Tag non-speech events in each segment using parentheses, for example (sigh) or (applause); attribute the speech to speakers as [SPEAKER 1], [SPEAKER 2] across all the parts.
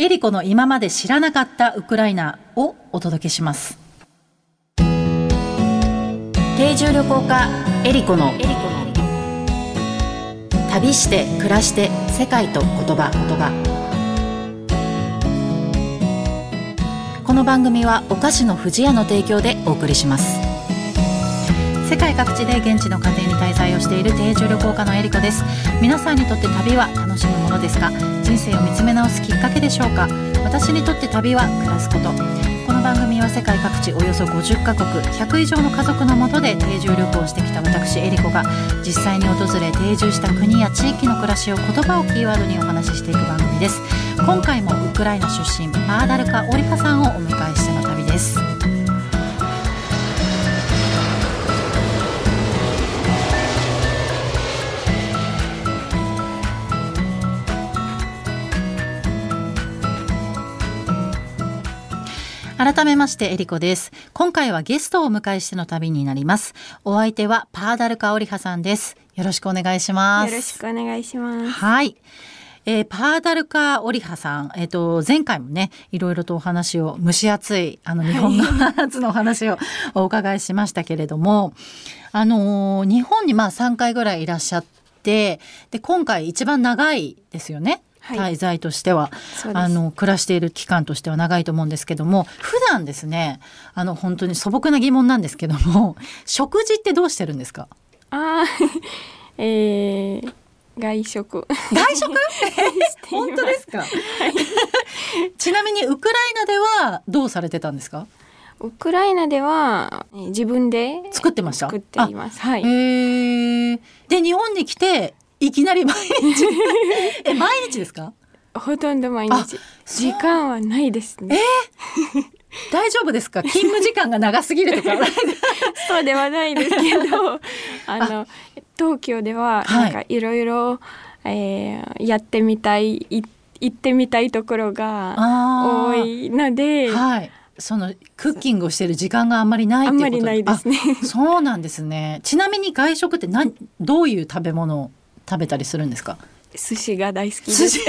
[SPEAKER 1] エリコの今まで知らなかったウクライナをお届けします。定住旅行家エリコの。旅して暮らして世界と言葉。言葉この番組はお菓子の不二家の提供でお送りします。世界各地で現地の家庭に滞在をしている定住旅行家のエリコです。皆さんにとって旅は楽しむものですか人生を見つめ直すきっかけでしょうか？私にとって旅は暮らすこと。この番組は世界各地およそ50カ国100以上の家族のもとで定住旅行してきた私エリコが実際に訪れ定住した国や地域の暮らしを言葉をキーワードにお話ししていく番組です。今回もウクライナ出身パーダルカ・オリカさんをお迎えしての旅です。改めましてエリコです。今回はゲストをお迎えしての旅になります。お相手はパーダルカオリハさんです。よろしくお願いします。
[SPEAKER 2] よろしくお願いします。
[SPEAKER 1] はい。えー、パーダルカ・オリハさん、えっ、ー、と、前回もね、いろいろとお話を、蒸し暑い、あの、日本の夏のお話を (laughs) お伺いしましたけれども、あのー、日本にまあ3回ぐらいいらっしゃって、で、今回一番長いですよね。滞在としては、はい、あの暮らしている期間としては長いと思うんですけども普段ですねあの本当に素朴な疑問なんですけども (laughs) 食事ってどうしてるんですか？
[SPEAKER 2] あ (laughs) えー、外食。
[SPEAKER 1] 外食？(laughs) 本当ですか、はい、ちなみにウクライナではどうされてたんですか？
[SPEAKER 2] ウクライナでは自分で
[SPEAKER 1] 作ってました？
[SPEAKER 2] 作っています。はい。
[SPEAKER 1] で日本に来ていきなり毎日。(laughs) え毎日ですか？
[SPEAKER 2] ほとんど毎日。時間はないですね。
[SPEAKER 1] えー、大丈夫ですか？勤務時間が長すぎるとか。(laughs)
[SPEAKER 2] そうではないですけど。(laughs) あの東京ではなんかいろいろやってみたい行ってみたいところが多いので、
[SPEAKER 1] はい、そのクッキングをしている時間があんまりないっていうこと。あんま
[SPEAKER 2] りないですね。
[SPEAKER 1] そうなんですね。ちなみに外食って何どういう食べ物食べたりするんですか？
[SPEAKER 2] 寿司が大好きです。(laughs)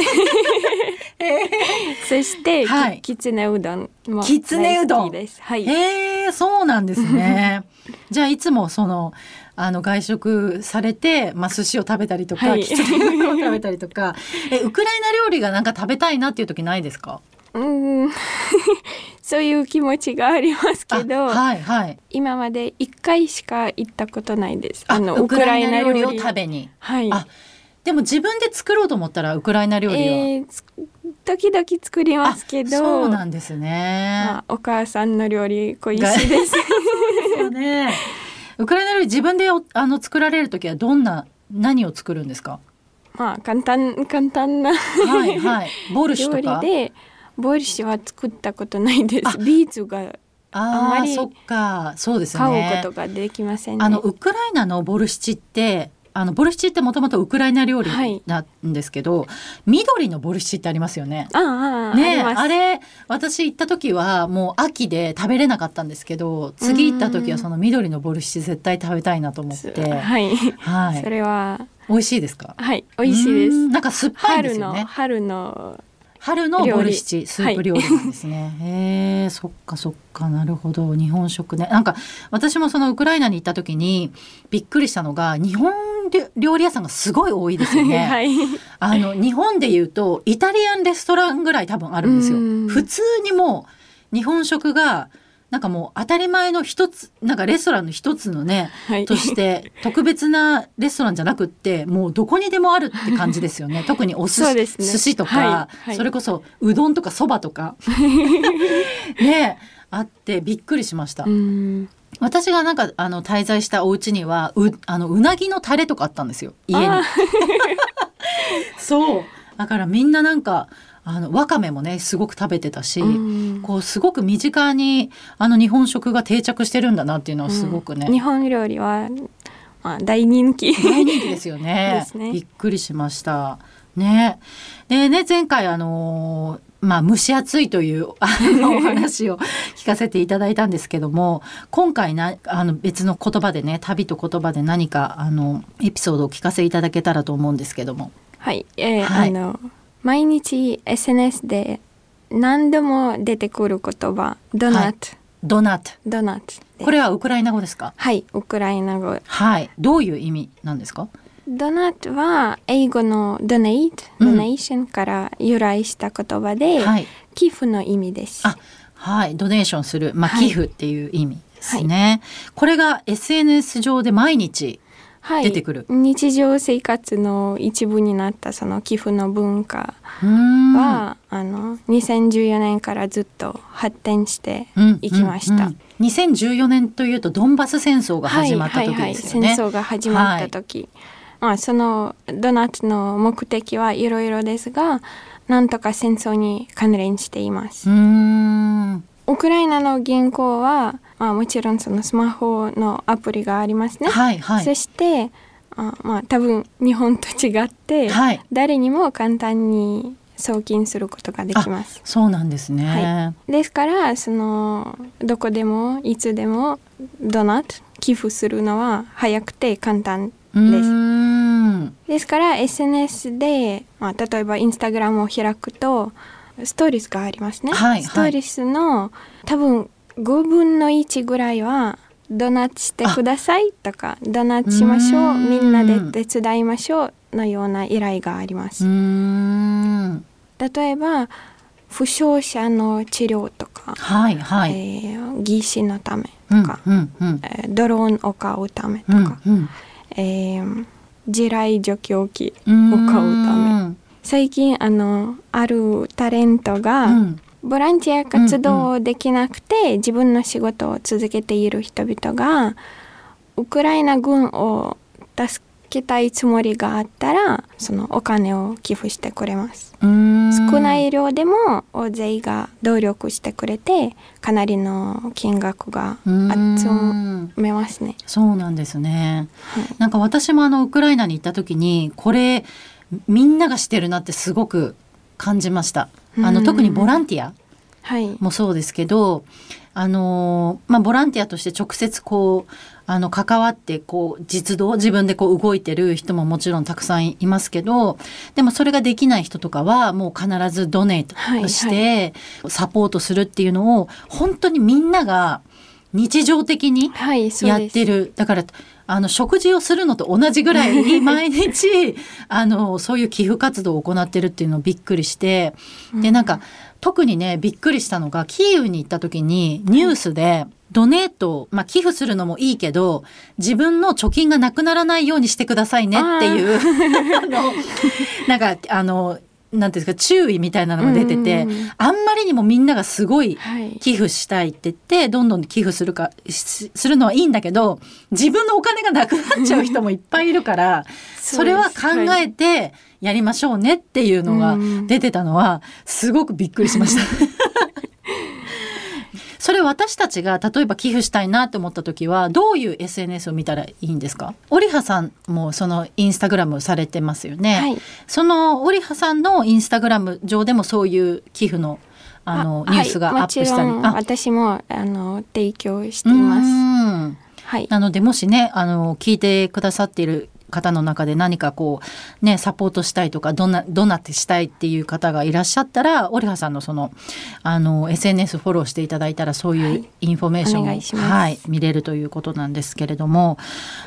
[SPEAKER 2] そして、はい、きつねうどんもきつねうどん。はい。
[SPEAKER 1] へえ、そうなんですね。(laughs) じゃあいつもそのあの外食されて、まあ寿司を食べたりとか、はい、きつねうどんを食べたりとか、えウクライナ料理がなんか食べたいなっていう時ないですか？
[SPEAKER 2] うん (laughs) そういう気持ちがありますけど、
[SPEAKER 1] はいはい、
[SPEAKER 2] 今まで一回しか行ったことないです。
[SPEAKER 1] あのウクライナ料理を食べに。
[SPEAKER 2] はい。
[SPEAKER 1] でも自分で作ろうと思ったらウクライナ料理は、えー、
[SPEAKER 2] 時々作りますけど
[SPEAKER 1] そうなんですね、ま
[SPEAKER 2] あ、お母さんの料理恋しいです。(laughs) そうですよ
[SPEAKER 1] ね。ウクライナ料理自分であの作られる時はどんな何を作るんですか？
[SPEAKER 2] まあ簡単簡単な
[SPEAKER 1] はいはい。ボルシュとか？
[SPEAKER 2] でボルシュは作ったことないですビーツがあまりそっかそうですね買うことができません、ね、
[SPEAKER 1] あのウクライナのボルシチってあのボルシチってもともとウクライナ料理なんですけど、はい、緑のボルシチってありますよね。
[SPEAKER 2] あ
[SPEAKER 1] あねあれ私行った時はもう秋で食べれなかったんですけど次行った時はその緑のボルシチ絶対食べたいなと思って。
[SPEAKER 2] はい、はい、それは
[SPEAKER 1] 美味しいですか？
[SPEAKER 2] はい、美味しいです。
[SPEAKER 1] なんか酸っぱいですよね。
[SPEAKER 2] 春の春の
[SPEAKER 1] 春のボルシチスープ料理なんですね。はい、へえ、そっかそっかなるほど日本食ね。なんか私もそのウクライナに行った時にびっくりしたのが日本料理屋さんがすごい多いですよね。(laughs)
[SPEAKER 2] はい、
[SPEAKER 1] あの日本で言うとイタリアンレストランぐらい多分あるんですよ。普通にもう日本食がなんかもう当たり前の一つなんかレストランの一つのね、はい、として (laughs) 特別なレストランじゃなくってもうどこにでもあるって感じですよね。(laughs) 特にお寿司,、ね、寿司とか、はい。はい、それこそうどんとかそばとか。(laughs) ねあってびっくりしました。私がなんかあの滞在したお家にはうあのうなぎのタレとかあったんですよ。家に。そう。だからみんななんかあのわかめもねすごく食べてたし、うん、こうすごく身近にあの日本食が定着してるんだなっていうのはすごくね、
[SPEAKER 2] うん、日本料理は、まあ、大人気。
[SPEAKER 1] 大人気ですよね。(laughs) ね、びっくりしました。ね。でね前回あのまあ、蒸し暑いというあの (laughs) お話を聞かせていただいたんですけども今回なあの別の言葉でね旅と言葉で何かあのエピソードを聞かせいただけたらと思うんですけども。
[SPEAKER 2] はい、えー、はい、あの毎日 SNS で何度も出てくる言葉。ドナット、
[SPEAKER 1] ドナット。
[SPEAKER 2] ドナット。
[SPEAKER 1] これはウクライナ語ですか？
[SPEAKER 2] はいウクライナ語。
[SPEAKER 1] はい。どういう意味なんですか？
[SPEAKER 2] ドナットは英語のドネイト、ドネーションから由来した言葉で、はい、寄付の意味です。
[SPEAKER 1] あはい。ドネーションする。まあ、寄付っていう意味ですね、はい、これが SNS 上で毎日出てくる、
[SPEAKER 2] はい、日常生活の一部になったその寄付の文化はあの2014年からずっと発展していきました。うんうん
[SPEAKER 1] うん、2014年というとドンバス戦争が始まった時ですよね。はいはい
[SPEAKER 2] はい、戦争が始まった時、はい、まあ、そのドナツの目的はいろいろですがなんとか戦争に関連しています。ウクライナの銀行は、まあ、もちろんそのスマホのアプリがありますね。はいはい、そしてあまあ多分日本と違って、はい、誰にも簡単に送金することができます。
[SPEAKER 1] そうなんですね。
[SPEAKER 2] はい、ですからそのどこでもいつでもドナット寄付するのは早くて簡単です。ですから SNS で、まあ、例えばインスタグラムを開くとストーリーズがありますね。はい、ストーリーズの多分5分の1ぐらいはドナツしてくださいとかドナツしましょうみんなで手伝いましょうのような依頼があります。例えば負傷者の治療とか、はいはい。えー、技師のためとか、うんうんうん、えー、ドローンを買うためとか、うんうん、えー、地雷除去機を買うため。最近あのあるタレントが、うんボランティア活動できなくて、自分の仕事を続けている人々がウクライナ軍を助けたいつもりがあったらそのお金を寄付してくれます。少ない量でも大勢が努力してくれてかなりの金額が集めますね。
[SPEAKER 1] そうなんですね、はい、なんか私もあのウクライナに行った時にこれみんながしてるなってすごく感じました。あの特にボランティアもそうですけど、あのまあ、ボランティアとして直接こうあの関わってこう実動自分でこう動いてる人ももちろんたくさんいますけどでもそれができない人とかはもう必ずドネートしてサポートするっていうのを本当にみんなが日常的にやってる、はい、だからあの食事をするのと同じぐらいに毎日あのそういう寄付活動を行ってるっていうのをびっくりしてでなんか特にねびっくりしたのがキーウに行った時にニュースで、ドネート、まあ、寄付するのもいいけど自分の貯金がなくならないようにしてくださいねっていう。(laughs) なんかあのなんていうんですか注意みたいなのが出てて、あんまりにもみんながすごい寄付したいって言って、はい、どんどん寄付するかするのはいいんだけど自分のお金がなくなっちゃう人もいっぱいいるから (laughs) それは考えてやりましょうねっていうのが出てたのはすごくびっくりしました。それ私たちが例えば寄付したいなと思った時はどういう SNS を見たらいいんですか？オリハさんもそのインスタグラムされてますよね、はい、そのオリハさんのインスタグラム上でもそういう寄付のあのニュースがアップしたり、
[SPEAKER 2] はい、私もあの提供しています。
[SPEAKER 1] はい、なのでもしねあの聞いてくださっている方の中で何かこうねサポートしたいとかどんなどんなってしたいっていう方がいらっしゃったらオリハさんのそのあの SNS フォローしていただいたらそういうインフォメーションを、はい、はい、見れるということなんですけれども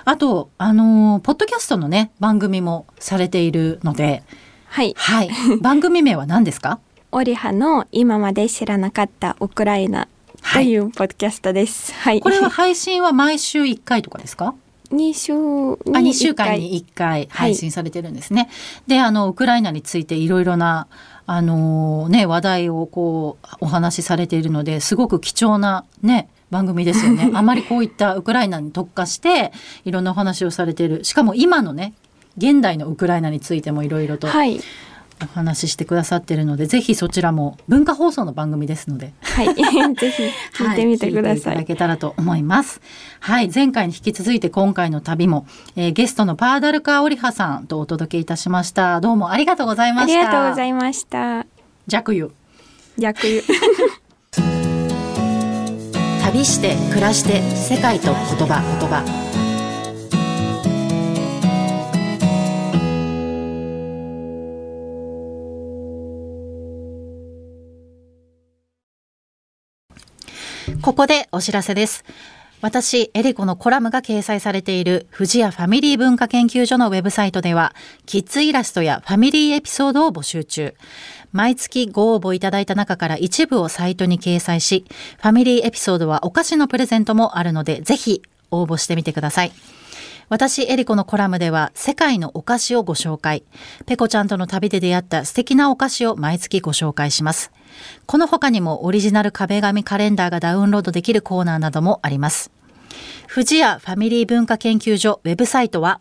[SPEAKER 1] あとあのポッドキャストのね番組もされているので
[SPEAKER 2] はい、
[SPEAKER 1] はい、(laughs) 番組名は何ですか？
[SPEAKER 2] オリハの今まで知らなかったウクライナというポッドキャストです。はい。
[SPEAKER 1] これは配信は毎週1回とかですか？
[SPEAKER 2] ？2週
[SPEAKER 1] あ2週間に1回配信されてるんですね。はい、であのウクライナについていろいろなあのね話題をこうお話しされているのですごく貴重なね番組ですよね。(laughs) あまりこういったウクライナに特化していろんなお話をされているしかも今のね現代のウクライナについてもいろいろと、はい、お話ししてくださってるのでぜひそちらも文化放送の番組ですので。
[SPEAKER 2] はい。(laughs) ぜひ聞いてみてください、
[SPEAKER 1] はい、いただけたらと思います。はい。前回に引き続いて今回の旅も、えー、ゲストのパーダルカオリハさんとお届けいたしました。どうもありがとうございました。
[SPEAKER 2] ありがとうございました。
[SPEAKER 1] 弱油
[SPEAKER 2] 弱油 (laughs)
[SPEAKER 1] 旅して暮らして世界と言葉言葉ここでお知らせです。私、エリコのコラムが掲載されている富士屋ファミリー文化研究所のウェブサイトでは、キッズイラストやファミリーエピソードを募集中。毎月ご応募いただいた中から一部をサイトに掲載し、ファミリーエピソードはお菓子のプレゼントもあるので、ぜひ応募してみてください。私、エリコのコラムでは世界のお菓子をご紹介。ペコちゃんとの旅で出会った素敵なお菓子を毎月ご紹介します。この他にもオリジナル壁紙カレンダーがダウンロードできるコーナーなどもあります。富士屋ファミリー文化研究所ウェブサイトは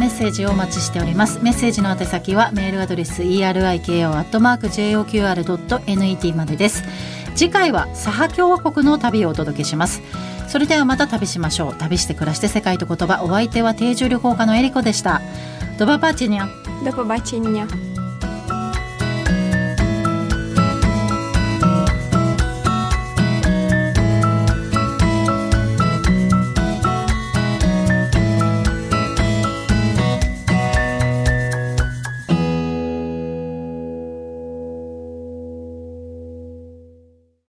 [SPEAKER 1] メッセージをお待ちしております。メッセージの宛先はメールアドレス eriko.joqr.net までです。次回はサハ共和国の旅をお届けします。それではまた旅しましょう。旅して暮らして世界と言葉お相手は定住旅行家のエリコでした。ドババチニャ。
[SPEAKER 2] ドババチニャ。